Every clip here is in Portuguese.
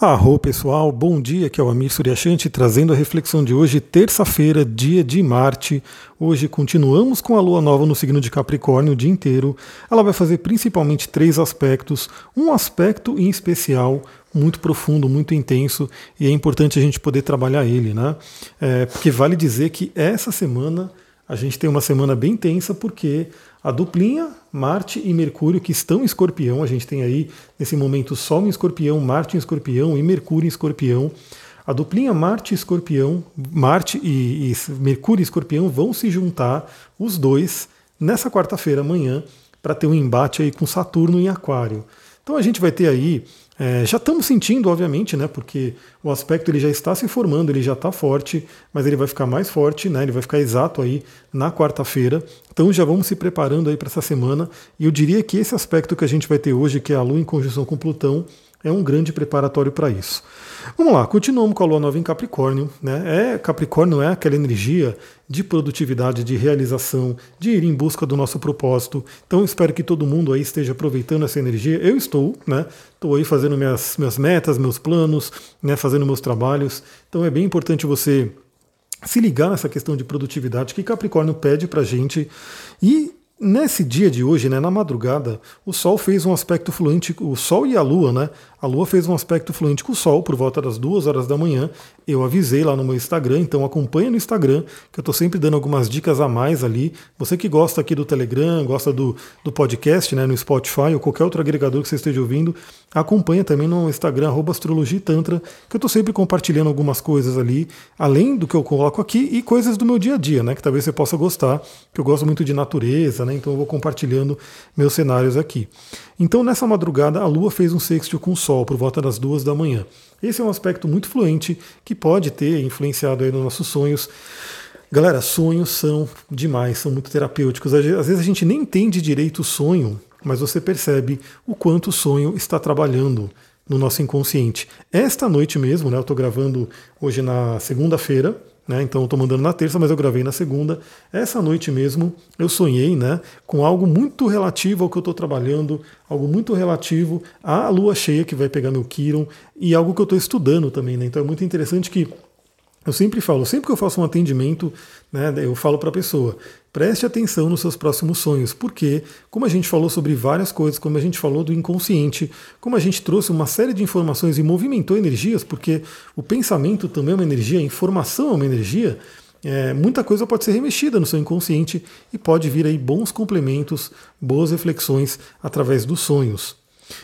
Arro pessoal, bom dia, aqui é o Amir Suryashanti trazendo a reflexão de hoje, terça-feira, dia de Marte. Hoje continuamos com a lua nova no signo de Capricórnio o dia inteiro. Ela vai fazer principalmente três aspectos, um aspecto em especial muito profundo, muito intenso, e é importante a gente poder trabalhar ele, né? É, porque vale dizer que essa semana a gente tem uma semana bem tensa porque a duplinha, Marte e Mercúrio, que estão em escorpião, a gente tem aí nesse momento Sol em escorpião, Marte em escorpião e Mercúrio em escorpião. A duplinha Marte e escorpião, Marte e, e Mercúrio e escorpião vão se juntar, os dois, nessa quarta-feira, amanhã, para ter um embate aí com Saturno em Aquário. Então a gente vai ter aí é, já estamos sentindo, obviamente, né, porque o aspecto ele já está se formando, ele já está forte, mas ele vai ficar mais forte, né, ele vai ficar exato aí na quarta-feira. Então já vamos se preparando aí para essa semana. E eu diria que esse aspecto que a gente vai ter hoje, que é a Lua em conjunção com Plutão, é um grande preparatório para isso. Vamos lá, continuamos com a Lua Nova em Capricórnio. Né? É, Capricórnio é aquela energia de produtividade, de realização, de ir em busca do nosso propósito. Então espero que todo mundo aí esteja aproveitando essa energia. Eu estou, né? Estou aí fazendo minhas, minhas metas, meus planos, né? fazendo meus trabalhos. Então é bem importante você se ligar nessa questão de produtividade que Capricórnio pede para gente e Nesse dia de hoje, né, na madrugada, o Sol fez um aspecto fluente, o Sol e a Lua, né? A Lua fez um aspecto fluente com o Sol por volta das duas horas da manhã. Eu avisei lá no meu Instagram, então acompanha no Instagram, que eu estou sempre dando algumas dicas a mais ali. Você que gosta aqui do Telegram, gosta do, do podcast, né, no Spotify ou qualquer outro agregador que você esteja ouvindo, acompanha também no Instagram, astrologitantra, que eu estou sempre compartilhando algumas coisas ali, além do que eu coloco aqui, e coisas do meu dia a dia, né? Que talvez você possa gostar, que eu gosto muito de natureza, né? Então eu vou compartilhando meus cenários aqui. Então nessa madrugada a Lua fez um sextil com o Sol por volta das duas da manhã. Esse é um aspecto muito fluente que pode ter influenciado aí nos nossos sonhos. Galera, sonhos são demais, são muito terapêuticos. Às vezes a gente nem entende direito o sonho, mas você percebe o quanto o sonho está trabalhando no nosso inconsciente. Esta noite mesmo, né, eu estou gravando hoje na segunda-feira, né, então eu estou mandando na terça, mas eu gravei na segunda. Essa noite mesmo eu sonhei né, com algo muito relativo ao que eu estou trabalhando, algo muito relativo à lua cheia que vai pegar meu Kiron e algo que eu estou estudando também. Né, então é muito interessante que eu sempre falo, sempre que eu faço um atendimento, né, eu falo para a pessoa, preste atenção nos seus próximos sonhos, porque, como a gente falou sobre várias coisas, como a gente falou do inconsciente, como a gente trouxe uma série de informações e movimentou energias, porque o pensamento também é uma energia, a informação é uma energia, é, muita coisa pode ser remexida no seu inconsciente e pode vir aí bons complementos, boas reflexões através dos sonhos.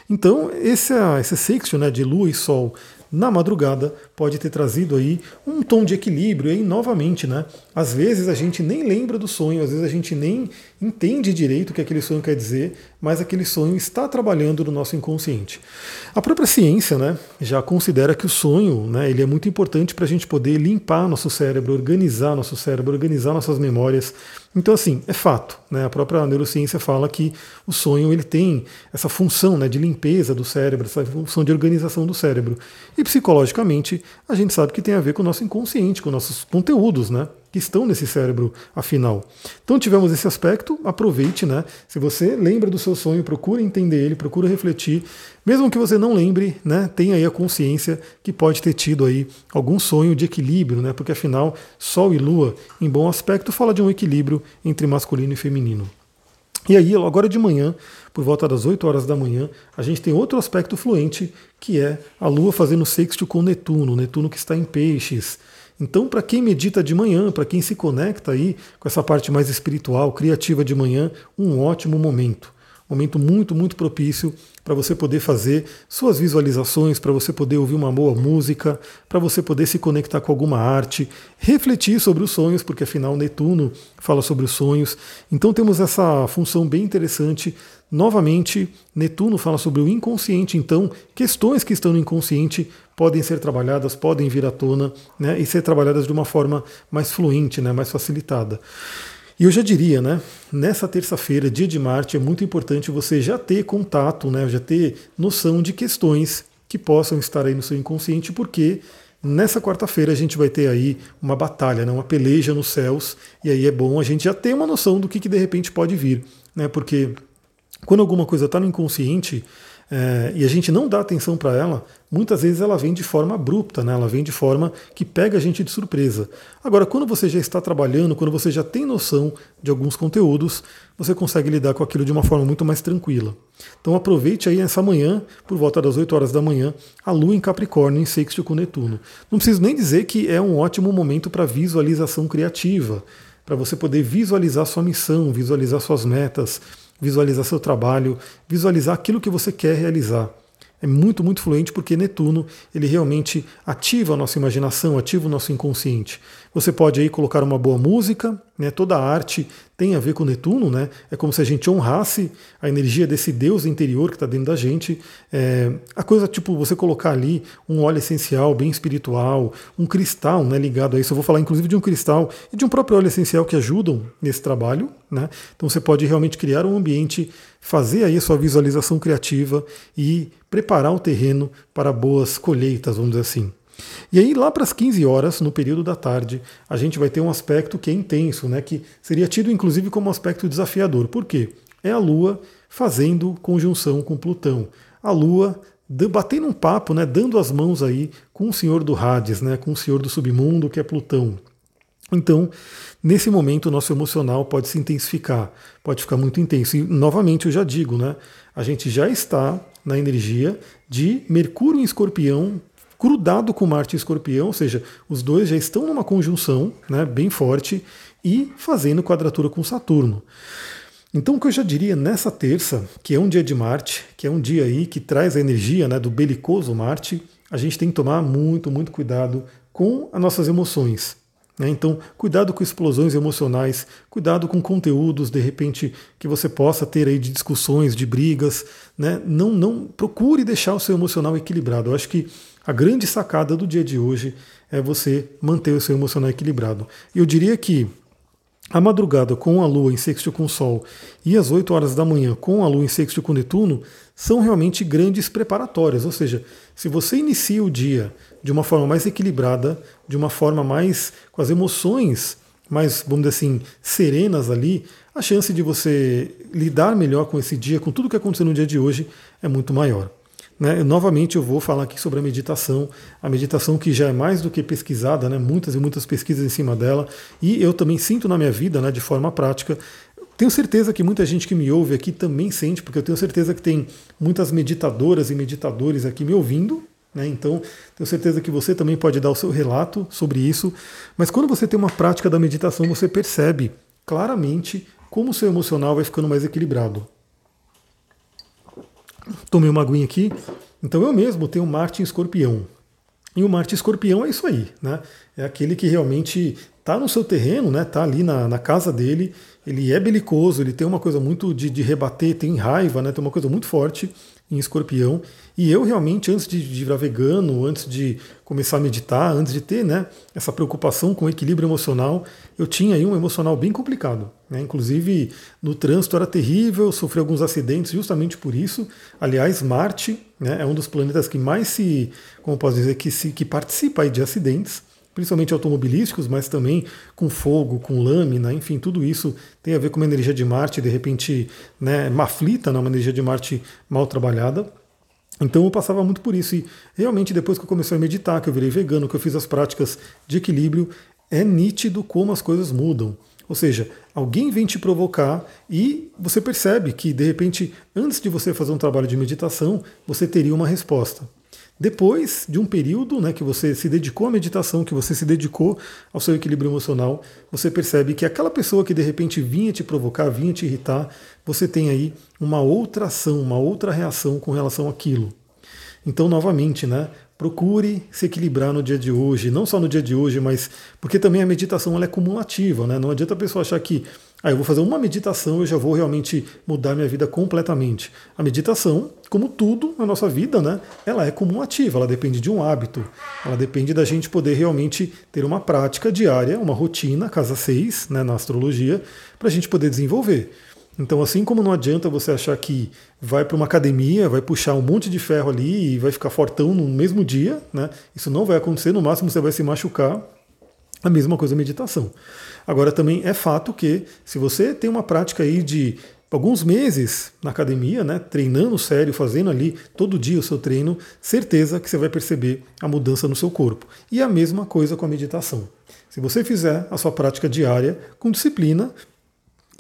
Então, esse, esse sexto né, de Lua e Sol na madrugada pode ter trazido aí um tom de equilíbrio aí novamente, né? Às vezes a gente nem lembra do sonho, às vezes a gente nem entende direito o que aquele sonho quer dizer, mas aquele sonho está trabalhando no nosso inconsciente. A própria ciência, né, já considera que o sonho, né, ele é muito importante para a gente poder limpar nosso cérebro, organizar nosso cérebro, organizar nossas memórias. Então, assim, é fato. Né? A própria neurociência fala que o sonho ele tem essa função né, de limpeza do cérebro, essa função de organização do cérebro. E psicologicamente, a gente sabe que tem a ver com o nosso inconsciente, com nossos conteúdos, né? Que estão nesse cérebro afinal. Então tivemos esse aspecto, aproveite, né? Se você lembra do seu sonho, procura entender ele, procura refletir. Mesmo que você não lembre, né? Tenha aí a consciência que pode ter tido aí algum sonho de equilíbrio, né? Porque afinal, Sol e Lua, em bom aspecto, fala de um equilíbrio entre masculino e feminino. E aí, agora de manhã, por volta das 8 horas da manhã, a gente tem outro aspecto fluente, que é a Lua fazendo sexto com Netuno, Netuno que está em peixes. Então, para quem medita de manhã, para quem se conecta aí com essa parte mais espiritual, criativa de manhã, um ótimo momento. Momento muito, muito propício para você poder fazer suas visualizações, para você poder ouvir uma boa música, para você poder se conectar com alguma arte, refletir sobre os sonhos, porque afinal Netuno fala sobre os sonhos. Então temos essa função bem interessante. Novamente, Netuno fala sobre o inconsciente, então questões que estão no inconsciente podem ser trabalhadas, podem vir à tona né, e ser trabalhadas de uma forma mais fluente, né, mais facilitada. E eu já diria, né? Nessa terça-feira, dia de Marte, é muito importante você já ter contato, né? Já ter noção de questões que possam estar aí no seu inconsciente, porque nessa quarta-feira a gente vai ter aí uma batalha, né? uma peleja nos céus, e aí é bom a gente já ter uma noção do que, que de repente pode vir, né? Porque quando alguma coisa está no inconsciente, é, e a gente não dá atenção para ela, muitas vezes ela vem de forma abrupta, né? ela vem de forma que pega a gente de surpresa. Agora, quando você já está trabalhando, quando você já tem noção de alguns conteúdos, você consegue lidar com aquilo de uma forma muito mais tranquila. Então aproveite aí essa manhã, por volta das 8 horas da manhã, a Lua em Capricórnio em sexto com Netuno. Não preciso nem dizer que é um ótimo momento para visualização criativa, para você poder visualizar sua missão, visualizar suas metas, visualizar seu trabalho, visualizar aquilo que você quer realizar é muito, muito fluente porque Netuno ele realmente ativa a nossa imaginação, ativa o nosso inconsciente. Você pode aí colocar uma boa música, né? toda a arte tem a ver com Netuno, né? é como se a gente honrasse a energia desse Deus interior que está dentro da gente. É, a coisa tipo você colocar ali um óleo essencial bem espiritual, um cristal né, ligado a isso. Eu vou falar inclusive de um cristal e de um próprio óleo essencial que ajudam nesse trabalho. Né? Então você pode realmente criar um ambiente, fazer aí a sua visualização criativa e preparar o terreno para boas colheitas, vamos dizer assim. E aí, lá para as 15 horas, no período da tarde, a gente vai ter um aspecto que é intenso, né, que seria tido inclusive como aspecto desafiador. Por quê? É a Lua fazendo conjunção com Plutão. A Lua batendo um papo, né, dando as mãos aí com o senhor do Hades, né, com o senhor do submundo, que é Plutão. Então, nesse momento, o nosso emocional pode se intensificar, pode ficar muito intenso. E, novamente, eu já digo, né? A gente já está na energia de Mercúrio em escorpião grudado com Marte em escorpião, ou seja, os dois já estão numa conjunção né, bem forte e fazendo quadratura com Saturno. Então, o que eu já diria nessa terça, que é um dia de Marte, que é um dia aí que traz a energia né, do belicoso Marte, a gente tem que tomar muito, muito cuidado com as nossas emoções. Né? Então, cuidado com explosões emocionais, cuidado com conteúdos, de repente, que você possa ter aí de discussões, de brigas. Né? Não, não Procure deixar o seu emocional equilibrado. Eu acho que a grande sacada do dia de hoje é você manter o seu emocional equilibrado. Eu diria que a madrugada com a Lua em sexto com o Sol e as 8 horas da manhã com a Lua em sexto com Netuno são realmente grandes preparatórias. Ou seja, se você inicia o dia de uma forma mais equilibrada, de uma forma mais com as emoções mais, vamos dizer assim, serenas ali, a chance de você lidar melhor com esse dia, com tudo que aconteceu no dia de hoje, é muito maior. Né? Novamente eu vou falar aqui sobre a meditação, a meditação que já é mais do que pesquisada, né? muitas e muitas pesquisas em cima dela, e eu também sinto na minha vida, né, de forma prática. Tenho certeza que muita gente que me ouve aqui também sente, porque eu tenho certeza que tem muitas meditadoras e meditadores aqui me ouvindo, né? Então, tenho certeza que você também pode dar o seu relato sobre isso. Mas quando você tem uma prática da meditação, você percebe claramente como o seu emocional vai ficando mais equilibrado. Tomei uma aguinha aqui. Então, eu mesmo tenho Marte em escorpião. E o Marte escorpião é isso aí, né? É aquele que realmente está no seu terreno, né? Está ali na, na casa dele. Ele é belicoso, ele tem uma coisa muito de, de rebater, tem raiva, né? Tem uma coisa muito forte em escorpião. E eu realmente, antes de, de virar vegano, antes de começar a meditar, antes de ter né, essa preocupação com o equilíbrio emocional, eu tinha aí um emocional bem complicado. Né? Inclusive, no trânsito era terrível, sofri alguns acidentes justamente por isso. Aliás, Marte né, é um dos planetas que mais se, como posso dizer, que, se, que participa aí de acidentes principalmente automobilísticos, mas também com fogo, com lâmina, enfim, tudo isso tem a ver com uma energia de Marte, de repente, né, uma aflita, né, uma energia de Marte mal trabalhada. Então eu passava muito por isso. E realmente, depois que eu comecei a meditar, que eu virei vegano, que eu fiz as práticas de equilíbrio, é nítido como as coisas mudam. Ou seja, alguém vem te provocar e você percebe que, de repente, antes de você fazer um trabalho de meditação, você teria uma resposta. Depois de um período né, que você se dedicou à meditação, que você se dedicou ao seu equilíbrio emocional, você percebe que aquela pessoa que de repente vinha te provocar, vinha te irritar, você tem aí uma outra ação, uma outra reação com relação àquilo. Então, novamente, né, procure se equilibrar no dia de hoje, não só no dia de hoje, mas porque também a meditação é cumulativa, né? Não adianta a pessoa achar que ah, eu vou fazer uma meditação eu já vou realmente mudar minha vida completamente. A meditação, como tudo na nossa vida, né, ela é cumulativa, ela depende de um hábito, ela depende da gente poder realmente ter uma prática diária, uma rotina, casa 6, né, na astrologia, para a gente poder desenvolver. Então, assim como não adianta você achar que vai para uma academia, vai puxar um monte de ferro ali e vai ficar fortão no mesmo dia, né? Isso não vai acontecer, no máximo você vai se machucar. A mesma coisa a meditação. Agora também é fato que se você tem uma prática aí de alguns meses na academia, né, treinando sério, fazendo ali todo dia o seu treino, certeza que você vai perceber a mudança no seu corpo. E a mesma coisa com a meditação. Se você fizer a sua prática diária com disciplina,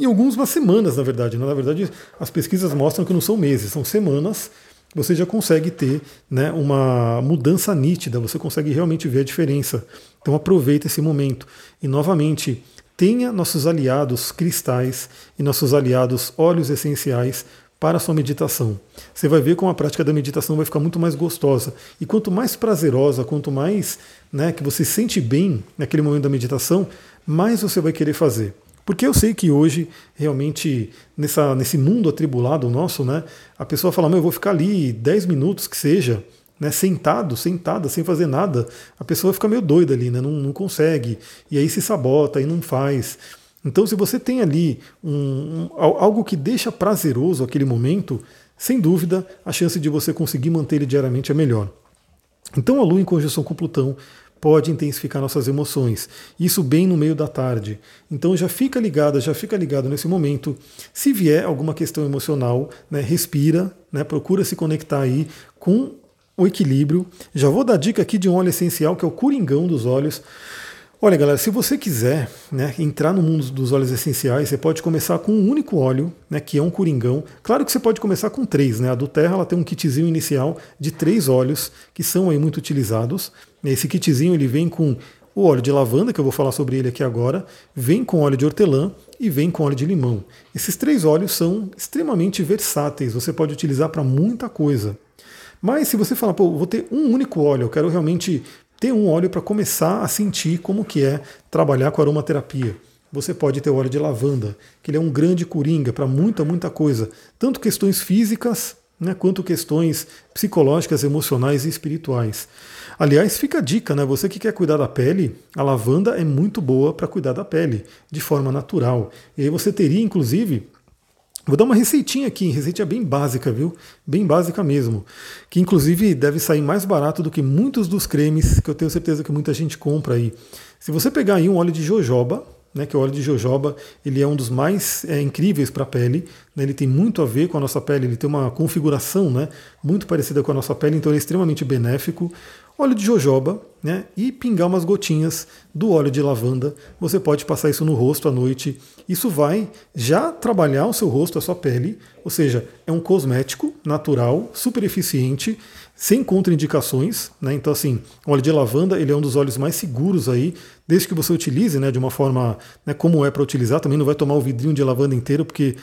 em algumas semanas, na verdade. Né? Na verdade, as pesquisas mostram que não são meses, são semanas. Você já consegue ter né, uma mudança nítida, você consegue realmente ver a diferença. Então aproveita esse momento. E novamente, tenha nossos aliados cristais e nossos aliados óleos essenciais para a sua meditação. Você vai ver como a prática da meditação vai ficar muito mais gostosa. E quanto mais prazerosa, quanto mais né, que você sente bem naquele momento da meditação, mais você vai querer fazer. Porque eu sei que hoje, realmente, nessa, nesse mundo atribulado nosso, né, a pessoa fala, eu vou ficar ali 10 minutos que seja, né, sentado, sentada, sem fazer nada, a pessoa fica meio doida ali, né, não, não consegue, e aí se sabota, e não faz. Então, se você tem ali um, um, algo que deixa prazeroso aquele momento, sem dúvida, a chance de você conseguir manter ele diariamente é melhor. Então, a Lua em conjunção com Plutão pode intensificar nossas emoções. Isso bem no meio da tarde. Então já fica ligado, já fica ligado nesse momento. Se vier alguma questão emocional, né, respira, né, procura se conectar aí com o equilíbrio. Já vou dar dica aqui de um óleo essencial que é o Coringão dos olhos. Olha, galera, se você quiser né, entrar no mundo dos óleos essenciais, você pode começar com um único óleo, né, que é um coringão. Claro que você pode começar com três, né? A do Terra ela tem um kitzinho inicial de três óleos que são aí muito utilizados. Esse kitzinho ele vem com o óleo de lavanda, que eu vou falar sobre ele aqui agora, vem com óleo de hortelã e vem com óleo de limão. Esses três óleos são extremamente versáteis, você pode utilizar para muita coisa. Mas se você falar, pô, vou ter um único óleo, eu quero realmente ter um óleo para começar a sentir como que é trabalhar com aromaterapia. Você pode ter o óleo de lavanda, que ele é um grande coringa para muita, muita coisa, tanto questões físicas né, quanto questões psicológicas, emocionais e espirituais. Aliás, fica a dica, né? Você que quer cuidar da pele, a lavanda é muito boa para cuidar da pele, de forma natural. E aí você teria, inclusive, Vou dar uma receitinha aqui, receitinha bem básica, viu? Bem básica mesmo. Que inclusive deve sair mais barato do que muitos dos cremes que eu tenho certeza que muita gente compra aí. Se você pegar aí um óleo de jojoba, né, que o óleo de jojoba ele é um dos mais é, incríveis para a pele. Né, ele tem muito a ver com a nossa pele, ele tem uma configuração né, muito parecida com a nossa pele, então ele é extremamente benéfico óleo de jojoba né, e pingar umas gotinhas do óleo de lavanda. Você pode passar isso no rosto à noite. Isso vai já trabalhar o seu rosto, a sua pele, ou seja, é um cosmético natural, super eficiente, sem contraindicações. Né? Então, assim, o óleo de lavanda ele é um dos óleos mais seguros aí, desde que você utilize né, de uma forma né, como é para utilizar. Também não vai tomar o vidrinho de lavanda inteiro, porque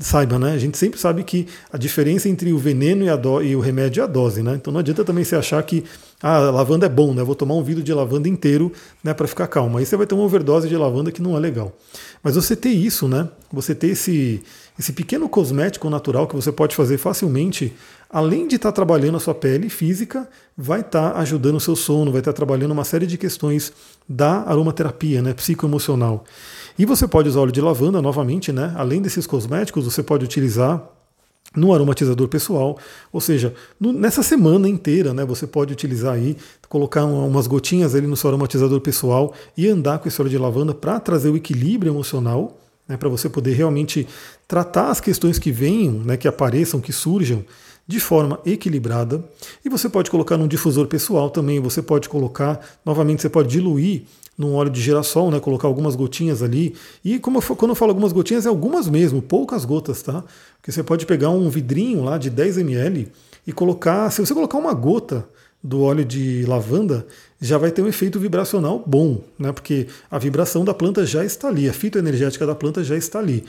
saiba, né? A gente sempre sabe que a diferença entre o veneno e, do, e, o remédio é a dose, né? Então não adianta também você achar que ah, a lavanda é bom, né? Vou tomar um vidro de lavanda inteiro, né, para ficar calmo. Aí você vai ter uma overdose de lavanda que não é legal. Mas você ter isso, né? Você ter esse esse pequeno cosmético natural que você pode fazer facilmente, além de estar tá trabalhando a sua pele física, vai estar tá ajudando o seu sono, vai estar tá trabalhando uma série de questões da aromaterapia, né, psicoemocional. E você pode usar óleo de lavanda novamente, né? Além desses cosméticos, você pode utilizar no aromatizador pessoal, ou seja, no, nessa semana inteira, né, você pode utilizar aí, colocar umas gotinhas ali no seu aromatizador pessoal e andar com esse óleo de lavanda para trazer o equilíbrio emocional, né, para você poder realmente tratar as questões que venham, né, que apareçam, que surjam de forma equilibrada. E você pode colocar num difusor pessoal também, você pode colocar, novamente, você pode diluir num óleo de girassol, né, colocar algumas gotinhas ali. E como eu, quando eu falo algumas gotinhas, é algumas mesmo, poucas gotas, tá? Porque você pode pegar um vidrinho lá de 10 ml e colocar, se você colocar uma gota do óleo de lavanda, já vai ter um efeito vibracional bom, né? Porque a vibração da planta já está ali, a fitoenergética da planta já está ali.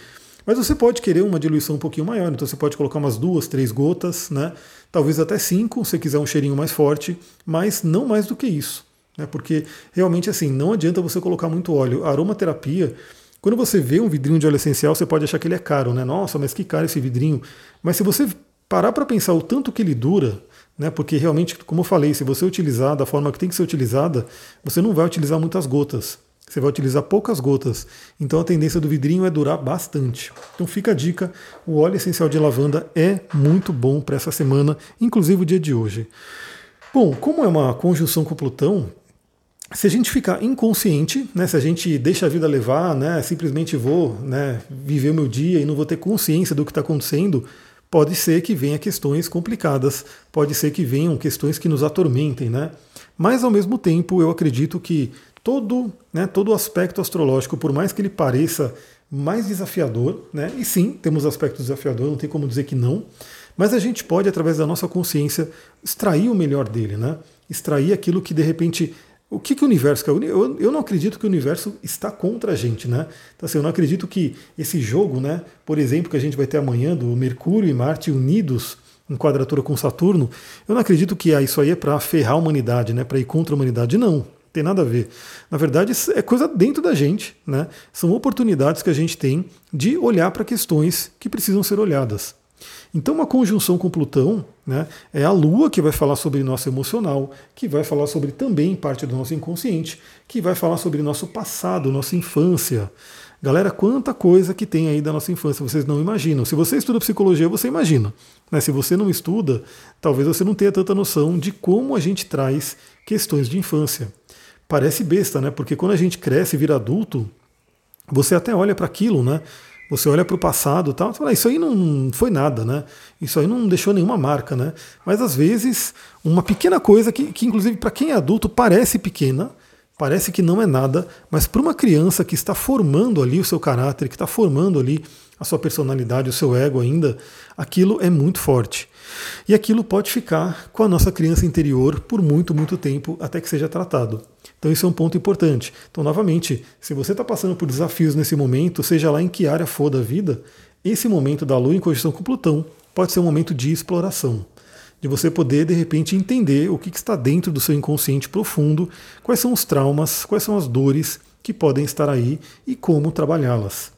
Mas você pode querer uma diluição um pouquinho maior, então você pode colocar umas duas, três gotas, né? Talvez até cinco, se quiser um cheirinho mais forte, mas não mais do que isso. Né? Porque realmente assim, não adianta você colocar muito óleo. Aromaterapia, quando você vê um vidrinho de óleo essencial, você pode achar que ele é caro, né? Nossa, mas que caro esse vidrinho. Mas se você parar para pensar o tanto que ele dura, né? Porque realmente, como eu falei, se você utilizar da forma que tem que ser utilizada, você não vai utilizar muitas gotas. Você vai utilizar poucas gotas. Então a tendência do vidrinho é durar bastante. Então fica a dica: o óleo essencial de lavanda é muito bom para essa semana, inclusive o dia de hoje. Bom, como é uma conjunção com Plutão, se a gente ficar inconsciente, né, se a gente deixa a vida levar, né, simplesmente vou né, viver o meu dia e não vou ter consciência do que está acontecendo, pode ser que venha questões complicadas, pode ser que venham questões que nos atormentem, né? Mas ao mesmo tempo eu acredito que todo, né, todo aspecto astrológico, por mais que ele pareça mais desafiador, né? E sim, temos aspectos desafiadores, não tem como dizer que não, mas a gente pode, através da nossa consciência, extrair o melhor dele, né? Extrair aquilo que de repente o que, que o universo quer? Eu, eu não acredito que o universo está contra a gente, né? Então, assim, eu não acredito que esse jogo, né, por exemplo, que a gente vai ter amanhã, do Mercúrio e Marte unidos em quadratura com Saturno, eu não acredito que ah, isso aí é para ferrar a humanidade, né, para ir contra a humanidade. Não, tem nada a ver. Na verdade, é coisa dentro da gente, né? São oportunidades que a gente tem de olhar para questões que precisam ser olhadas. Então, uma conjunção com Plutão né, é a Lua que vai falar sobre nosso emocional, que vai falar sobre também parte do nosso inconsciente, que vai falar sobre nosso passado, nossa infância. Galera, quanta coisa que tem aí da nossa infância, vocês não imaginam. Se você estuda psicologia, você imagina. Né? Se você não estuda, talvez você não tenha tanta noção de como a gente traz questões de infância. Parece besta, né? Porque quando a gente cresce e vira adulto, você até olha para aquilo, né? Você olha para o passado tal, fala, ah, isso aí não foi nada, né? Isso aí não deixou nenhuma marca, né? Mas às vezes, uma pequena coisa que, que inclusive para quem é adulto parece pequena, parece que não é nada, mas para uma criança que está formando ali o seu caráter, que está formando ali a sua personalidade, o seu ego ainda, aquilo é muito forte. E aquilo pode ficar com a nossa criança interior por muito, muito tempo até que seja tratado. Então isso é um ponto importante. Então, novamente, se você está passando por desafios nesse momento, seja lá em que área for da vida, esse momento da Lua em conjunção com Plutão pode ser um momento de exploração. De você poder, de repente, entender o que está dentro do seu inconsciente profundo, quais são os traumas, quais são as dores que podem estar aí e como trabalhá-las.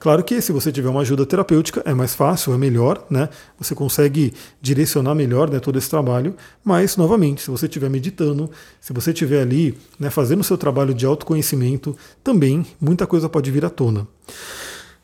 Claro que se você tiver uma ajuda terapêutica é mais fácil, é melhor, né? Você consegue direcionar melhor né, todo esse trabalho, mas, novamente, se você estiver meditando, se você estiver ali né, fazendo o seu trabalho de autoconhecimento, também muita coisa pode vir à tona.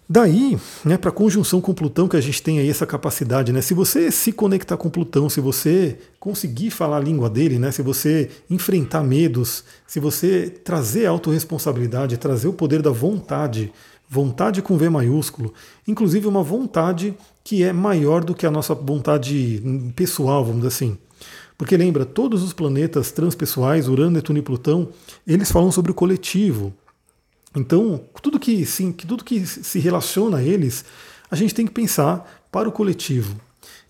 Daí, né, para a conjunção com Plutão, que a gente tem aí essa capacidade, né? Se você se conectar com Plutão, se você conseguir falar a língua dele, né? Se você enfrentar medos, se você trazer autorresponsabilidade, trazer o poder da vontade vontade com V maiúsculo, inclusive uma vontade que é maior do que a nossa vontade pessoal, vamos dizer assim. Porque lembra, todos os planetas transpessoais, Urano, Netuno e Plutão, eles falam sobre o coletivo. Então, tudo que, sim, tudo que se relaciona a eles, a gente tem que pensar para o coletivo.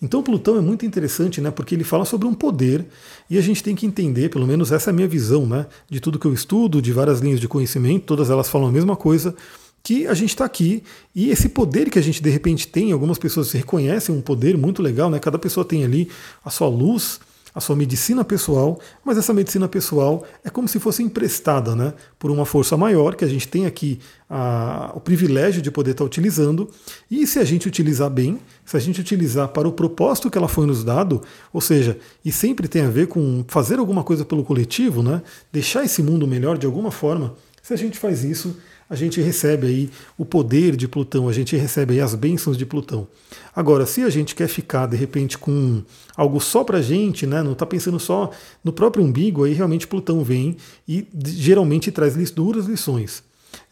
Então Plutão é muito interessante, né, porque ele fala sobre um poder e a gente tem que entender, pelo menos essa é a minha visão, né, de tudo que eu estudo, de várias linhas de conhecimento, todas elas falam a mesma coisa, que a gente está aqui e esse poder que a gente de repente tem, algumas pessoas reconhecem um poder muito legal, né? Cada pessoa tem ali a sua luz, a sua medicina pessoal, mas essa medicina pessoal é como se fosse emprestada, né? Por uma força maior que a gente tem aqui a, o privilégio de poder estar utilizando. E se a gente utilizar bem, se a gente utilizar para o propósito que ela foi nos dado, ou seja, e sempre tem a ver com fazer alguma coisa pelo coletivo, né? Deixar esse mundo melhor de alguma forma. Se a gente faz isso, a gente recebe aí o poder de Plutão, a gente recebe aí as bênçãos de Plutão. Agora, se a gente quer ficar de repente com algo só para gente, né, não está pensando só no próprio umbigo, aí realmente Plutão vem e geralmente traz duras lições.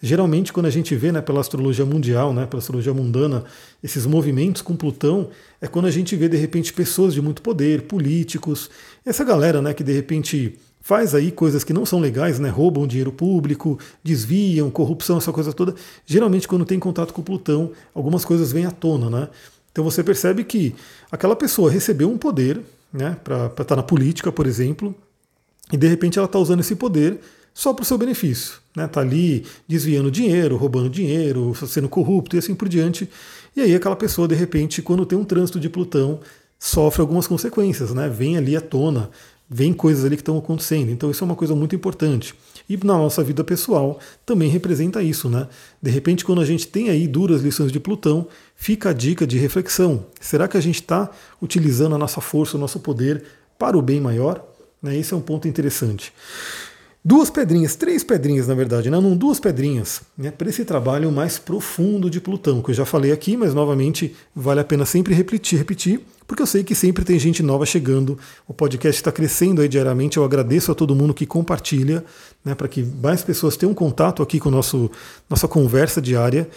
Geralmente, quando a gente vê né, pela astrologia mundial, né, pela astrologia mundana, esses movimentos com Plutão, é quando a gente vê de repente pessoas de muito poder, políticos, essa galera né, que de repente faz aí coisas que não são legais, né? roubam dinheiro público, desviam, corrupção, essa coisa toda. Geralmente, quando tem contato com Plutão, algumas coisas vêm à tona. Né? Então você percebe que aquela pessoa recebeu um poder né, para estar tá na política, por exemplo, e de repente ela está usando esse poder só para o seu benefício. Né? Tá ali desviando dinheiro, roubando dinheiro, sendo corrupto e assim por diante. E aí aquela pessoa, de repente, quando tem um trânsito de Plutão, sofre algumas consequências, né? vem ali à tona vem coisas ali que estão acontecendo. Então isso é uma coisa muito importante. E na nossa vida pessoal também representa isso, né? De repente, quando a gente tem aí duras lições de Plutão, fica a dica de reflexão. Será que a gente está utilizando a nossa força, o nosso poder para o bem maior? Né? Esse é um ponto interessante. Duas pedrinhas, três pedrinhas na verdade, né? não duas pedrinhas, né? para esse trabalho mais profundo de Plutão, que eu já falei aqui, mas novamente vale a pena sempre repetir, repetir, porque eu sei que sempre tem gente nova chegando, o podcast está crescendo aí diariamente, eu agradeço a todo mundo que compartilha, né, para que mais pessoas tenham contato aqui com nosso, nossa conversa diária.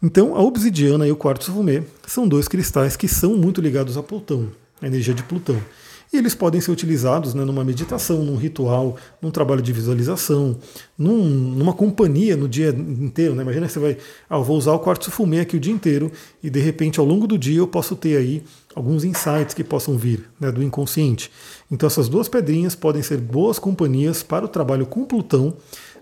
Então, a obsidiana e o quartzo fumê são dois cristais que são muito ligados a Plutão, a energia de Plutão. E eles podem ser utilizados né, numa meditação, num ritual, num trabalho de visualização, num, numa companhia no dia inteiro. Né? Imagina que você vai, ah, eu vou usar o quartzo fumê aqui o dia inteiro e de repente ao longo do dia eu posso ter aí alguns insights que possam vir né, do inconsciente. Então essas duas pedrinhas podem ser boas companhias para o trabalho com Plutão.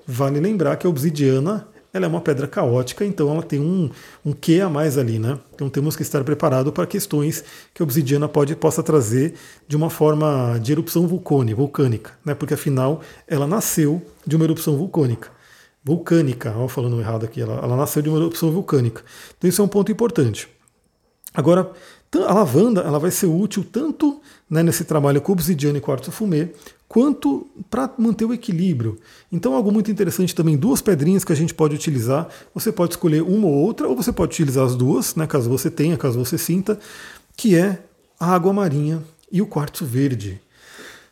Vale lembrar que a obsidiana ela é uma pedra caótica, então ela tem um, um quê a mais ali, né? Então temos que estar preparado para questões que a obsidiana pode, possa trazer de uma forma de erupção vulcânica, vulcânica, né? Porque afinal ela nasceu de uma erupção vulcânica. Vulcânica, ó, falando errado aqui, ela, ela nasceu de uma erupção vulcânica. Então isso é um ponto importante. Agora, a lavanda ela vai ser útil tanto né, nesse trabalho com obsidiana e quartzo fumê, quanto para manter o equilíbrio. Então, algo muito interessante também, duas pedrinhas que a gente pode utilizar. Você pode escolher uma ou outra, ou você pode utilizar as duas, né, caso você tenha, caso você sinta, que é a água marinha e o quartzo verde.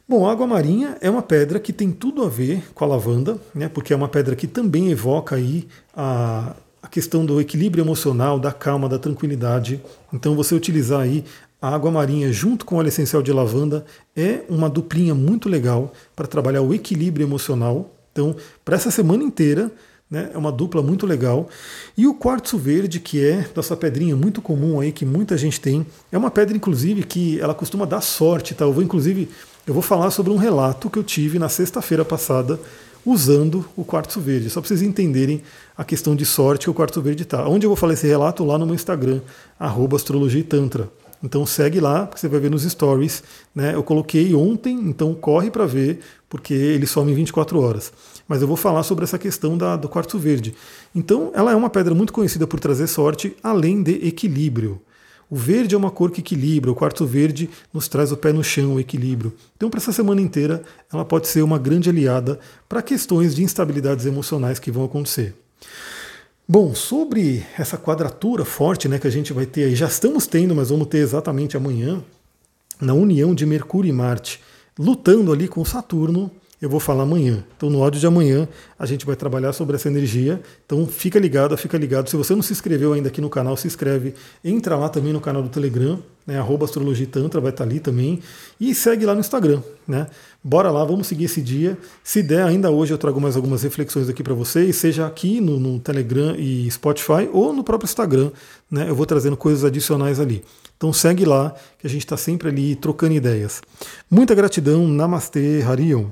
Bom, a água marinha é uma pedra que tem tudo a ver com a lavanda, né, porque é uma pedra que também evoca aí a, a questão do equilíbrio emocional, da calma, da tranquilidade. Então, você utilizar aí a água marinha junto com o óleo essencial de lavanda é uma duplinha muito legal para trabalhar o equilíbrio emocional. Então, para essa semana inteira, né, é uma dupla muito legal. E o quartzo verde, que é dessa pedrinha muito comum aí que muita gente tem, é uma pedra inclusive que ela costuma dar sorte, tá? Eu vou inclusive eu vou falar sobre um relato que eu tive na sexta-feira passada usando o quartzo verde, só para vocês entenderem a questão de sorte que o quartzo verde está. Onde eu vou falar esse relato? Lá no meu Instagram, astrologia e tantra. Então segue lá, porque você vai ver nos stories. Né? Eu coloquei ontem, então corre para ver, porque ele some em 24 horas. Mas eu vou falar sobre essa questão da, do quartzo verde. Então ela é uma pedra muito conhecida por trazer sorte, além de equilíbrio. O verde é uma cor que equilibra, o quartzo verde nos traz o pé no chão, o equilíbrio. Então, para essa semana inteira, ela pode ser uma grande aliada para questões de instabilidades emocionais que vão acontecer. Bom, sobre essa quadratura forte né, que a gente vai ter aí, já estamos tendo, mas vamos ter exatamente amanhã, na união de Mercúrio e Marte, lutando ali com Saturno, eu vou falar amanhã. Então, no áudio de amanhã, a gente vai trabalhar sobre essa energia. Então, fica ligado, fica ligado. Se você não se inscreveu ainda aqui no canal, se inscreve. Entra lá também no canal do Telegram, né? Arroba Astrologia Tantra, vai estar ali também. E segue lá no Instagram, né? Bora lá, vamos seguir esse dia. Se der, ainda hoje eu trago mais algumas reflexões aqui para vocês, seja aqui no, no, Telegram e Spotify ou no próprio Instagram, né? Eu vou trazendo coisas adicionais ali. Então segue lá, que a gente está sempre ali trocando ideias. Muita gratidão, Namastê, Harion.